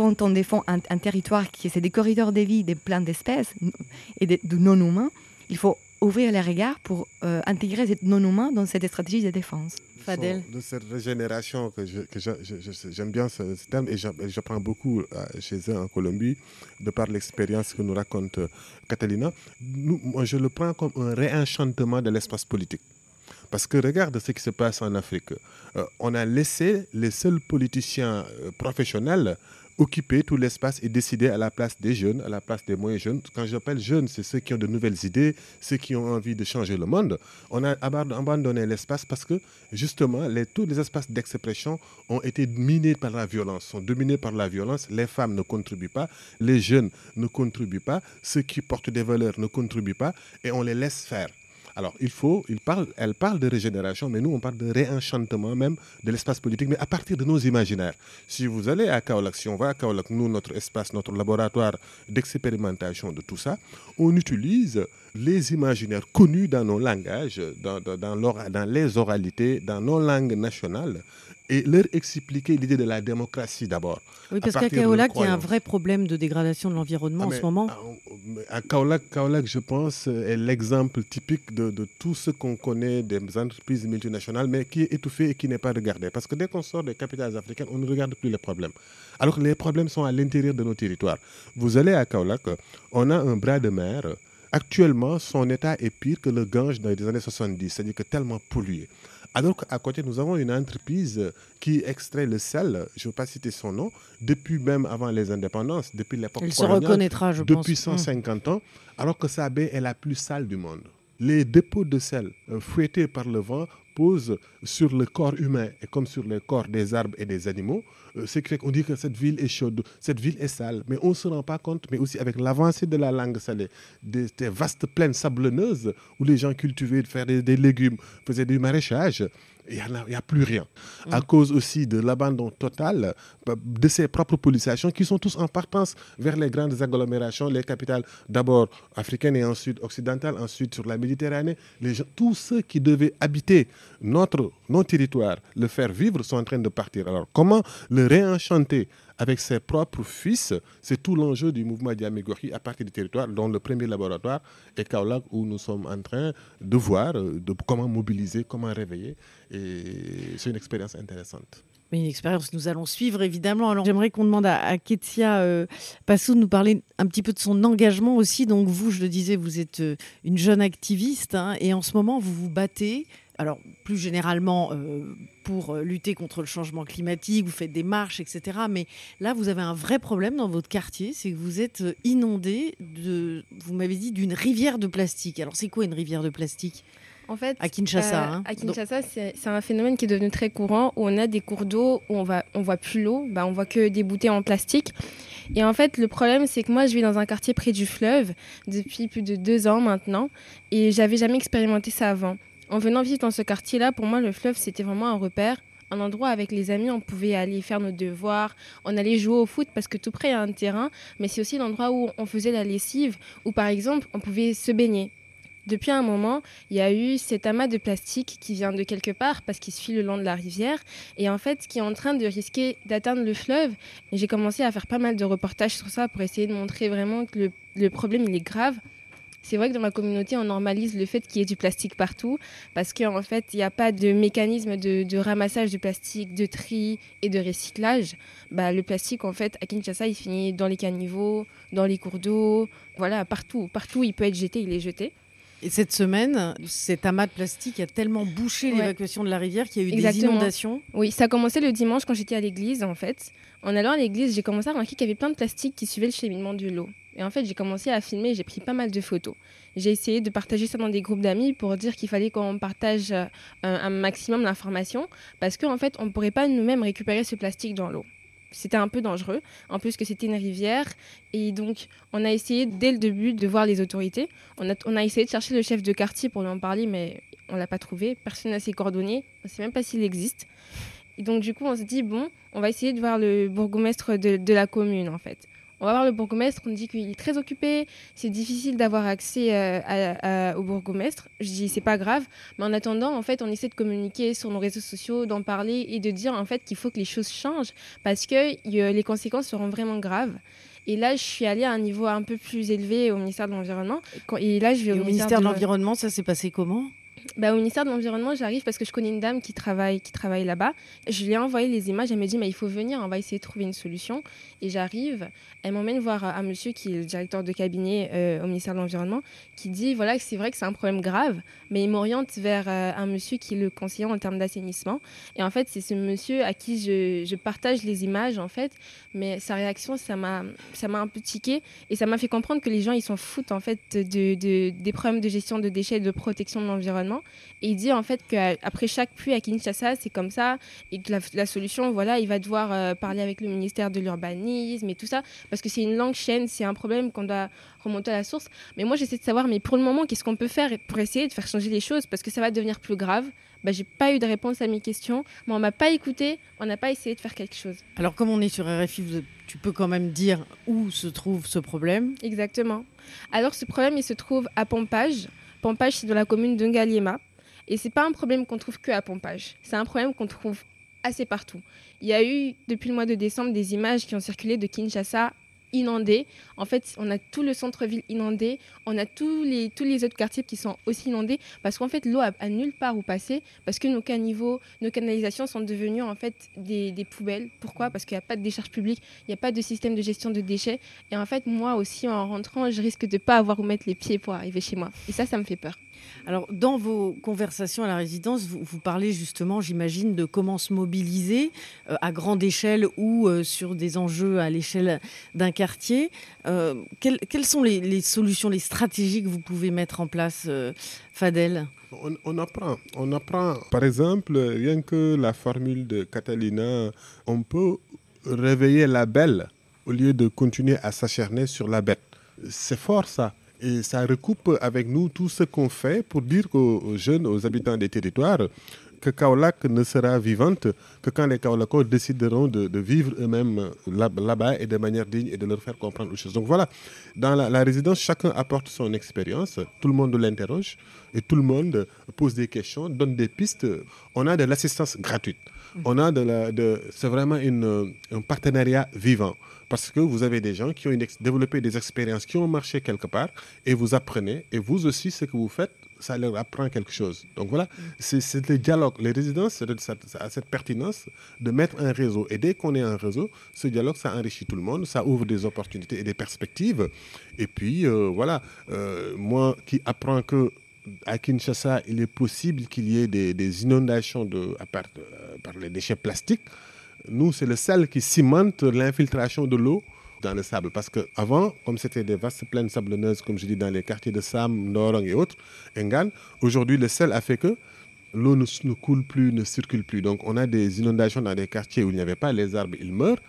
quand on défend un, territoire qui est des corridors de vie, des plein d'espèces et de, non-humains, il faut ouvrir les regards pour euh, intégrer ces non-humains dans cette stratégie de défense. Fadel. De cette régénération que j'aime bien ce, terme et j'apprends beaucoup euh, chez eux en Colombie de par l'expérience que nous raconte euh, Catalina. moi, je le prends comme un réenchantement de l'espace politique. Parce que regarde ce qui se passe en Afrique. on a laissé les seuls politiciens professionnels occuper tout l'espace et décider à la place des jeunes, à la place des moins jeunes. Quand j'appelle jeunes, c'est ceux qui ont de nouvelles idées, ceux qui ont envie de changer le monde. On a abandonné l'espace parce que justement, tous les espaces d'expression ont été minés par la violence, sont dominés par la violence. Les femmes ne contribuent pas, les jeunes ne contribuent pas, ceux qui portent des valeurs ne contribuent pas et on les laisse faire. Alors, il faut, elle parle de régénération, mais nous, on parle de réenchantement même de l'espace politique, mais à partir de nos imaginaires. Si vous allez à Kaolack, si on va à Kaolack, nous, notre espace, notre laboratoire d'expérimentation de tout ça, on utilise les imaginaires connus dans nos langages, dans les oralités, dans nos langues nationales, et leur expliquer l'idée de la démocratie d'abord. Oui, parce qu'à Kaolack, il y a un vrai problème de dégradation de l'environnement en ah, ce moment. À, Kaolack, je pense, est l'exemple typique de, tout ce qu'on connaît des entreprises multinationales, mais qui est étouffé et qui n'est pas regardé. Parce que dès qu'on sort des capitales africaines, on ne regarde plus les problèmes. Alors que les problèmes sont à l'intérieur de nos territoires. Vous allez à Kaolack, on a un bras de mer. Actuellement, son état est pire que le Gange dans les années 70, c'est-à-dire que tellement pollué. Alors qu'à côté, nous avons une entreprise qui extrait le sel, je ne veux pas citer son nom, depuis même avant les indépendances, depuis l'époque Il se reconnaîtra, je depuis 150 ans, alors que sa baie est la plus sale du monde. Les dépôts de sel euh, fouettés par le vent posent sur le corps humain et comme sur le corps des arbres et des animaux. Euh, c'est qu'on dit que cette ville est chaude, cette ville est sale, mais on ne se rend pas compte, mais aussi avec l'avancée de la langue salée, des, vastes plaines sablonneuses où les gens cultivaient, faire des légumes, faisaient du maraîchage, il n'y a, plus rien. À mm. cause aussi de l'abandon total bah, de ses propres populations qui sont tous en partance vers les grandes agglomérations, les capitales d'abord africaines et ensuite occidentales, ensuite sur la Méditerranée. Les gens, tous ceux qui devaient habiter notre, nos territoires, le faire vivre, sont en train de partir. Alors comment le réenchanter avec ses propres fils. C'est tout l'enjeu du mouvement Diamégori à partir du territoire, dont le premier laboratoire est Kaolack, où nous sommes en train de voir euh, comment mobiliser, comment réveiller. Et c'est une expérience intéressante. Une expérience nous allons suivre évidemment. Alors j'aimerais qu'on demande à, Ketia euh, Passou de nous parler un petit peu de son engagement aussi. Donc vous, je le disais, vous êtes euh, une jeune activiste hein, et en ce moment vous vous battez alors plus généralement euh, pour euh, lutter contre le changement climatique, vous faites des marches, etc. Mais là, vous avez un vrai problème dans votre quartier, c'est que vous êtes euh, inondé de, vous m'avez dit, d'une rivière de plastique. Alors c'est quoi une rivière de plastique en fait, à Kinshasa, hein. à Kinshasa, c'est un phénomène qui est devenu très courant où on a des cours d'eau où on va, on voit plus l'eau, bah on voit que des bouteilles en plastique. Et en fait, le problème, c'est que moi, je vis dans un quartier près du fleuve depuis plus de deux ans maintenant, et j'avais jamais expérimenté ça avant. En venant vivre dans ce quartier-là, pour moi, le fleuve, c'était vraiment un repère. Un endroit avec les amis, on pouvait aller faire nos devoirs, on allait jouer au foot parce que tout près il y a un terrain, mais c'est aussi l'endroit où on faisait la lessive, où par exemple on pouvait se baigner. Depuis un moment, il y a eu cet amas de plastique qui vient de quelque part parce qu'il se file le long de la rivière et en fait qui est en train de risquer d'atteindre le fleuve. J'ai commencé à faire pas mal de reportages sur ça pour essayer de montrer vraiment que le, le problème il est grave c'est vrai que dans ma communauté, on normalise le fait qu'il y ait du plastique partout parce qu'en fait, il n'y a pas de mécanisme de, ramassage de plastique, de tri et de recyclage. Bah, le plastique, en fait, à Kinshasa, il finit dans les caniveaux, dans les cours d'eau, voilà, partout. Partout, il peut être jeté, il est jeté. Et cette semaine, cet amas de plastique a tellement bouché l'évacuation de la rivière qu'il y a eu des inondations. Oui, ça a commencé le dimanche quand j'étais à l'église, en fait. En allant à l'église, j'ai commencé à remarquer qu'il y avait plein de plastique qui suivait le cheminement de l'eau. Et en fait, j'ai commencé à filmer, j'ai pris pas mal de photos. J'ai essayé de partager ça dans des groupes d'amis pour dire qu'il fallait qu'on partage euh, un, maximum d'informations parce qu'en fait, on ne pourrait pas nous-mêmes récupérer ce plastique dans l'eau. C'était un peu dangereux, en plus que c'était une rivière. Et donc, on a essayé dès le début de voir les autorités. On a, essayé de chercher le chef de quartier pour lui en parler, mais on l'a pas trouvé. Personne n'a ses coordonnées. On ne sait même pas s'il existe. Et donc, du coup, on se dit, bon, on va essayer de voir le bourgmestre de la commune, en fait On va voir le bourgmestre, on dit qu'il est très occupé, c'est difficile d'avoir accès euh, au bourgmestre. Je dis c'est pas grave, mais en attendant, en fait, on essaie de communiquer sur nos réseaux sociaux, d'en parler et de dire en fait qu'il faut que les choses changent parce que les conséquences seront vraiment graves. Et là, je suis allée à un niveau un peu plus élevé au ministère de l'Environnement. Et là, je vais au, ministère, de l'Environnement. Ça s'est passé comment? Bah, au ministère de l'Environnement, j'arrive parce que je connais une dame qui travaille, là-bas. Je lui ai envoyé les images. Elle me dit mais il faut venir, on va essayer de trouver une solution. Et j'arrive. Elle m'emmène voir un monsieur qui est le directeur de cabinet euh, au ministère de l'Environnement, qui dit voilà c'est vrai que c'est un problème grave, mais il m'oriente vers euh, un monsieur qui est le conseiller en termes d'assainissement. Et en fait, c'est ce monsieur à qui je, partage les images en fait. Mais sa réaction, ça m'a, m'a un peu tiqué et ça m'a fait comprendre que les gens ils s'en foutent en fait de, de, des problèmes de gestion de déchets, et de protection de l'environnement et il dit en fait qu'après chaque pluie à Kinshasa, c'est comme ça, et que la, solution, voilà, il va devoir euh, parler avec le ministère de l'urbanisme et tout ça, parce que c'est une longue chaîne, c'est un problème qu'on doit remonter à la source. Mais moi, j'essaie de savoir, mais pour le moment, qu'est-ce qu'on peut faire pour essayer de faire changer les choses, parce que ça va devenir plus grave. Bah, j'ai pas eu de réponse à mes questions, mais on m'a pas écouté, on n'a pas essayé de faire quelque chose. Alors, comme on est sur RFI, tu peux quand même dire où se trouve ce problème? Exactement. Alors, ce problème, il se trouve à Pompage. Pompage, c'est dans la commune de Ngaliema. Et c'est pas un problème qu'on trouve que à Pompage. C'est un problème qu'on trouve assez partout. Il y a eu, depuis le mois de décembre, des images qui ont circulé de Kinshasa inondé. En fait, on a tout le centre-ville inondé, on a tous les, tous les autres quartiers qui sont aussi inondés parce qu'en fait, l'eau a, nulle part où passer parce que nos caniveaux, nos canalisations sont devenues en fait des, des poubelles. Pourquoi? Parce qu'il n'y a pas de décharge publique, il n'y a pas de système de gestion de déchets. Et en fait, moi aussi, en rentrant, je risque de ne pas avoir où mettre les pieds pour arriver chez moi. Et ça, ça me fait peur. Alors, dans vos conversations à la résidence, vous, parlez justement, j'imagine, de comment se mobiliser euh, à grande échelle ou euh, sur des enjeux à l'échelle d'un quartier. Euh, quelles, sont les, solutions, les stratégies que vous pouvez mettre en place, Fadel? On, apprend. On apprend. Par exemple, rien que la formule de Catalina, on peut réveiller la belle au lieu de continuer à s'acharner sur la bête. C'est fort ça. Et ça recoupe avec nous tout ce qu'on fait pour dire aux jeunes, aux habitants des territoires, que Kaolac ne sera vivante que quand les Kaolacos décideront de, vivre eux-mêmes là-bas et de manière digne et de leur faire comprendre les choses. Donc voilà, dans la, la résidence, chacun apporte son expérience, tout le monde l'interroge et tout le monde pose des questions, donne des pistes. On a de l'assistance gratuite. On a de la, de, c'est vraiment une, un partenariat vivant parce que vous avez des gens qui ont développé des expériences qui ont marché quelque part et vous apprenez et vous aussi ce que vous faites ça leur apprend quelque chose. Donc voilà, c'est le dialogue. Les résidences a cette pertinence de mettre un réseau. Et dès qu'on est un réseau, ce dialogue, ça enrichit tout le monde, ça ouvre des opportunités et des perspectives. Et puis euh, voilà, euh, moi qui apprends que à Kinshasa, il est possible qu'il y ait des, inondations de, à part, euh, par les déchets plastiques. Nous, c'est le sel qui cimente l'infiltration de l'eau dans le sable. Parce qu'avant, comme c'était des vastes plaines sablonneuses, comme je dis, dans les quartiers de Sam, Norong et autres, Engan, aujourd'hui, le sel a fait que l'eau ne, coule plus, ne circule plus. Donc, on a des inondations dans des quartiers où il n'y avait pas les arbres, ils meurent.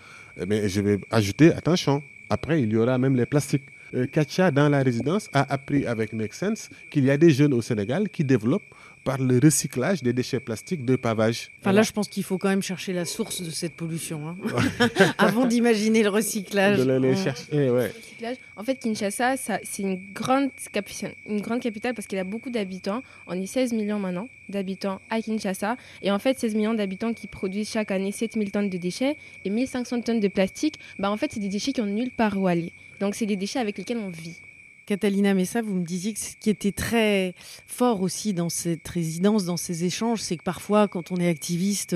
Mais je vais ajouter, attention, après, il y aura même les plastiques. Euh, Katia, dans la résidence, a appris avec Make Sense qu'il y a des jeunes au Sénégal qui développent par le recyclage des déchets plastiques de pavage. Enfin, là, je pense qu'il faut quand même chercher la source de cette pollution, hein. [laughs] avant d'imaginer le recyclage. De chercher, ouais. En fait, Kinshasa, c'est une grande, une grande capitale parce qu'il a beaucoup d'habitants. On est 16 millions maintenant d'habitants à Kinshasa. Et en fait, 16 millions d'habitants qui produisent chaque année 7000 tonnes de déchets et 1500 tonnes de plastique, bah, en fait, c'est des déchets qui ont nulle part où aller. Donc, c'est des déchets avec lesquels on vit. Catalina Messa, vous me disiez que ce qui était très fort aussi dans cette résidence, dans ces échanges, c'est que parfois, quand on est activiste,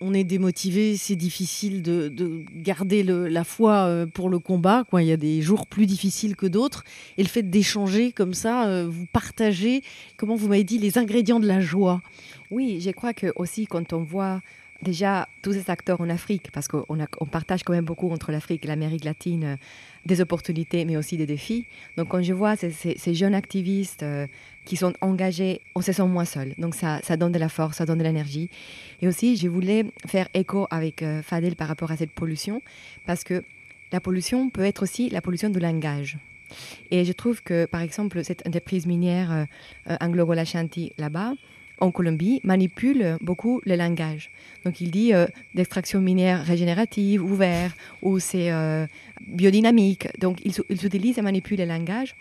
on est démotivé, c'est difficile de, garder la foi euh, pour le combat. Quoi. Il y a des jours plus difficiles que d'autres. Et le fait d'échanger comme ça, euh, vous partagez, comment vous m'avez dit, les ingrédients de la joie. Oui, je crois que aussi quand on voit déjà tous ces acteurs en Afrique, parce qu'on on partage quand même beaucoup entre l'Afrique et l'Amérique latine euh, des opportunités, mais aussi des défis. Donc quand je vois ces, jeunes activistes euh, qui sont engagés, on se sent moins seul. Donc ça, donne de la force, ça donne de l'énergie. Et aussi, je voulais faire écho avec euh, Fadel par rapport à cette pollution, parce que la pollution peut être aussi la pollution de langage. Et je trouve que, par exemple, cette entreprise minière Anglo-Gola là-bas, en Colombie, manipule beaucoup le langage. Donc il dit euh, d'extraction minière régénérative, ouvert, ou c'est euh, biodynamique. Donc il, il utilise et manipule le langage.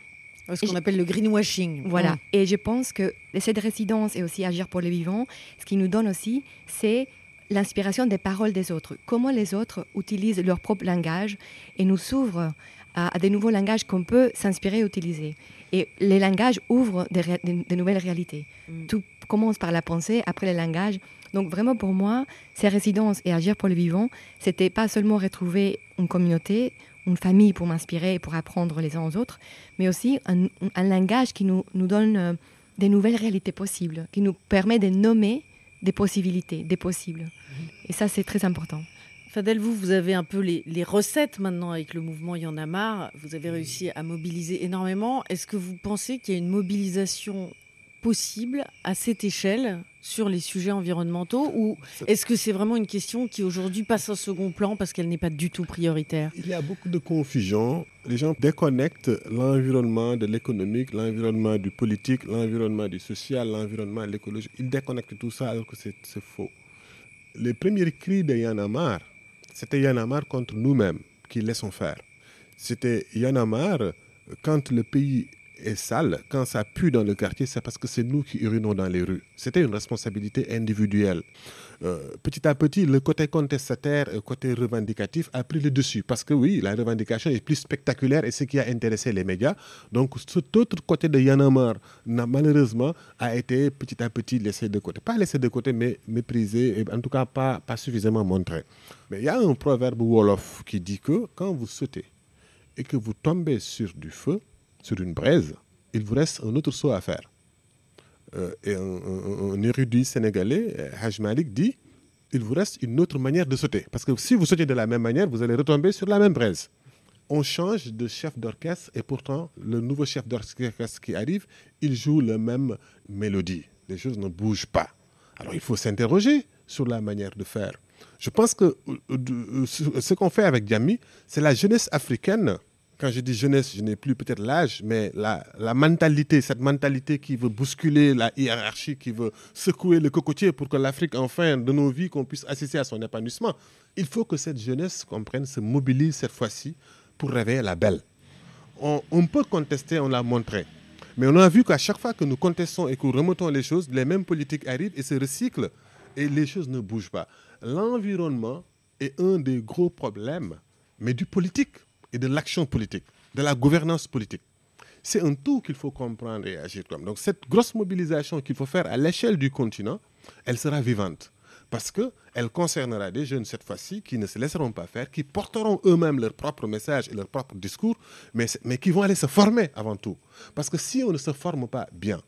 Ce qu'on appelle le greenwashing. Voilà. Et je pense que cette résidence et aussi agir pour les vivants, ce qui nous donne aussi, c'est l'inspiration des paroles des autres. Comment les autres utilisent leur propre langage et nous s'ouvrent à, des nouveaux langages qu'on peut s'inspirer et utiliser. Et les langages ouvrent des, nouvelles réalités. Mm. Tout commence par la pensée, après le langage. Donc vraiment pour moi, ces résidences et agir pour les vivants, c'était pas seulement retrouver une communauté, une famille pour m'inspirer et pour apprendre les uns aux autres, mais aussi un, langage qui nous, nous donne euh, des nouvelles réalités possibles, qui nous permet de nommer des possibilités, des possibles. Et ça, c'est très important. Fadel, vous, vous avez un peu les, recettes maintenant avec le mouvement Y en a marre. Vous avez réussi à mobiliser énormément. Est-ce que vous pensez qu'il y a une mobilisation possible à cette échelle sur les sujets environnementaux ou est-ce que c'est vraiment une question qui aujourd'hui passe au second plan parce qu'elle n'est pas du tout prioritaire? Il y a beaucoup de confusion. Les gens déconnectent l'environnement de l'économique, l'environnement du politique, l'environnement du social, l'environnement de l'écologie. Ils déconnectent tout ça alors que c'est faux. Les premiers cris de Yanamar, c'était Yanamar contre nous-mêmes qui laissons faire. C'était Yanamar quand le pays est sale, quand ça pue dans le quartier, c'est parce que c'est nous qui urinons dans les rues. C'était une responsabilité individuelle. Euh, petit à petit, le côté contestataire le côté revendicatif a pris le dessus. Parce que oui, la revendication est plus spectaculaire et ce qui a intéressé les médias. Donc, cet autre côté de Yanamar, malheureusement, a été petit à petit laissé de côté. Pas laissé de côté, mais méprisé, en tout cas pas, pas suffisamment montré. Mais il y a un proverbe Wolof qui dit que quand vous sautez et que vous tombez sur du feu, sur une braise, il vous reste un autre saut à faire. Euh, et un, érudit sénégalais, euh, Haj Malik, dit il vous reste une autre manière de sauter. Parce que si vous sautez de la même manière, vous allez retomber sur la même braise. On change de chef d'orchestre et pourtant, le nouveau chef d'orchestre qui arrive, il joue la même mélodie. Les choses ne bougent pas. Alors il faut s'interroger sur la manière de faire. Je pense que euh, ce qu'on fait avec Diami, c'est la jeunesse africaine quand je dis jeunesse, je n'ai plus peut-être l'âge, mais la, mentalité, cette mentalité qui veut bousculer la hiérarchie, qui veut secouer le cocotier pour que l'Afrique, enfin, de nos vies, qu'on puisse assister à son épanouissement. Il faut que cette jeunesse comprenne, se mobilise cette fois-ci pour réveiller la belle. On, on peut contester, on l'a montré. Mais on a vu qu'à chaque fois que nous contestons et que nous remontons les choses, les mêmes politiques arrivent et se recyclent et les choses ne bougent pas. L'environnement est un des gros problèmes, mais du politique et de l'action politique, de la gouvernance politique. C'est un tout qu'il faut comprendre et agir comme. Donc cette grosse mobilisation qu'il faut faire à l'échelle du continent, elle sera vivante. Parce qu'elle concernera des jeunes cette fois-ci qui ne se laisseront pas faire, qui porteront eux-mêmes leur propre message et leur propre discours, mais, mais qui vont aller se former avant tout. Parce que si on ne se forme pas bien,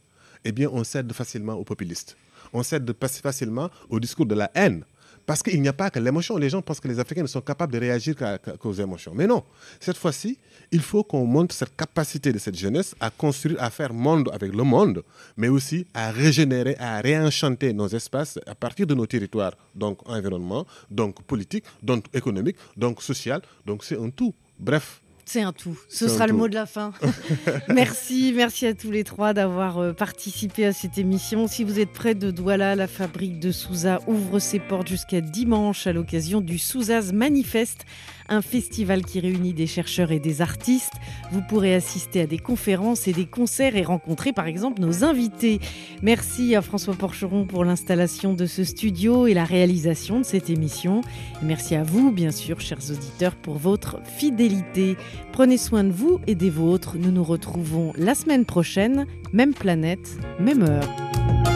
eh bien on cède facilement aux populistes. On cède facilement au discours de la haine. Parce qu'il n'y a pas que l'émotion. Les gens pensent que les Africains ne sont capables de réagir qu'aux émotions. Mais non. Cette fois-ci, il faut qu'on montre cette capacité de cette jeunesse à construire, à faire monde avec le monde, mais aussi à régénérer, à réenchanter nos espaces à partir de nos territoires. Donc environnement, donc politique, donc économique, donc social. Donc c'est un tout. Bref, c'est un tout. Ce sera le mot de la fin. [laughs] [laughs] merci, merci à tous les trois d'avoir euh, participé à cette émission. Si vous êtes près de Douala, la fabrique de Souza ouvre ses portes jusqu'à dimanche à l'occasion du Souzaz Manifeste un festival qui réunit des chercheurs et des artistes. Vous pourrez assister à des conférences et des concerts et rencontrer par exemple nos invités. Merci à François Porcheron pour l'installation de ce studio et la réalisation de cette émission. merci à vous, bien sûr, chers auditeurs, pour votre fidélité. Prenez soin de vous et des vôtres. Nous nous retrouvons la semaine prochaine, même planète, même heure.